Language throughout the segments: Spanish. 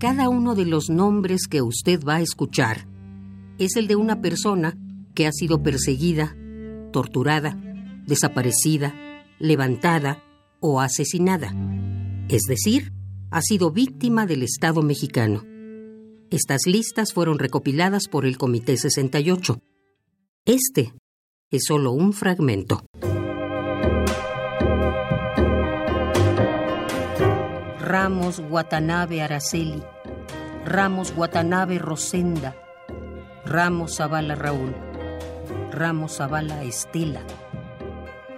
Cada uno de los nombres que usted va a escuchar es el de una persona que ha sido perseguida, torturada, desaparecida, levantada o asesinada. Es decir, ha sido víctima del Estado mexicano. Estas listas fueron recopiladas por el Comité 68. Este es solo un fragmento. Ramos Watanabe Araceli, Ramos Watanabe Rosenda, Ramos Zavala Raúl, Ramos Zavala Estela,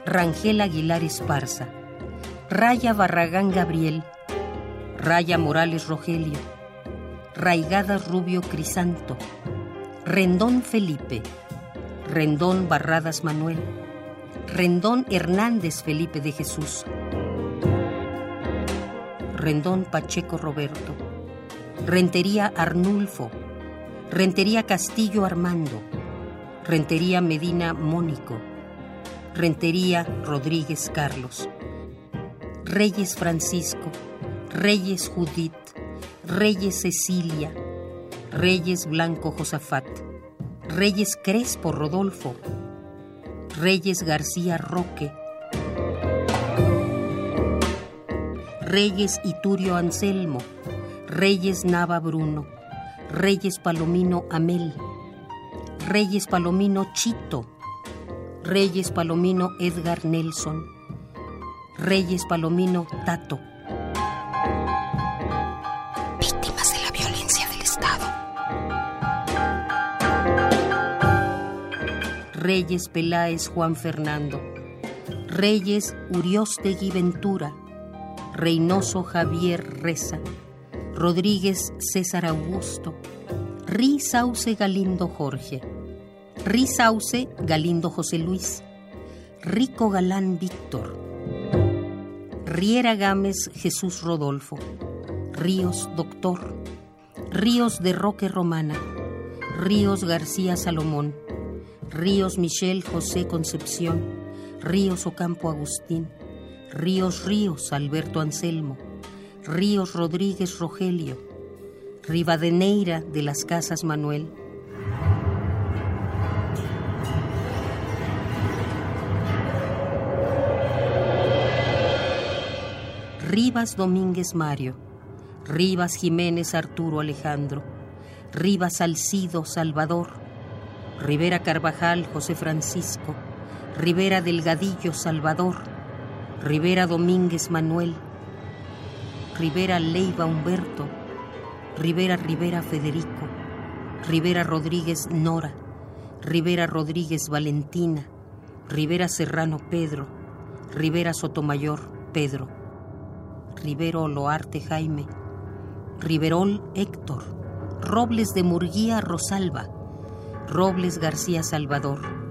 Rangel Aguilar Esparza, Raya Barragán Gabriel, Raya Morales Rogelio, Raigadas Rubio Crisanto, Rendón Felipe, Rendón Barradas Manuel, Rendón Hernández Felipe de Jesús, Rendón Pacheco Roberto, Rentería Arnulfo, Rentería Castillo Armando, Rentería Medina Mónico, Rentería Rodríguez Carlos, Reyes Francisco, Reyes Judith, Reyes Cecilia, Reyes Blanco Josafat, Reyes Crespo Rodolfo, Reyes García Roque, Reyes Iturio Anselmo, Reyes Nava Bruno, Reyes Palomino Amel, Reyes Palomino Chito, Reyes Palomino Edgar Nelson, Reyes Palomino Tato. Víctimas de la violencia del Estado. Reyes Peláez Juan Fernando, Reyes Uriostegui Ventura, Reynoso Javier Reza, Rodríguez César Augusto, Sauce Galindo Jorge, Sauce Galindo José Luis, Rico Galán Víctor, Riera Gámez Jesús Rodolfo, Ríos Doctor, Ríos de Roque Romana, Ríos García Salomón, Ríos Michel José Concepción, Ríos Ocampo Agustín, Ríos Ríos Alberto Anselmo, Ríos Rodríguez Rogelio, Rivadeneira de las Casas Manuel. Rivas Domínguez Mario, Rivas Jiménez Arturo Alejandro, Rivas Alcido Salvador, Rivera Carvajal José Francisco, Rivera Delgadillo Salvador, Rivera Domínguez Manuel, Rivera Leiva Humberto, Rivera Rivera Federico, Rivera Rodríguez Nora, Rivera Rodríguez Valentina, Rivera Serrano Pedro, Rivera Sotomayor Pedro, Rivero Loarte Jaime, Riverol Héctor, Robles de Murguía Rosalba, Robles García Salvador,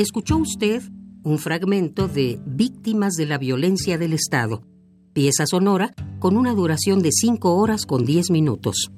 Escuchó usted un fragmento de Víctimas de la Violencia del Estado, pieza sonora con una duración de 5 horas con 10 minutos.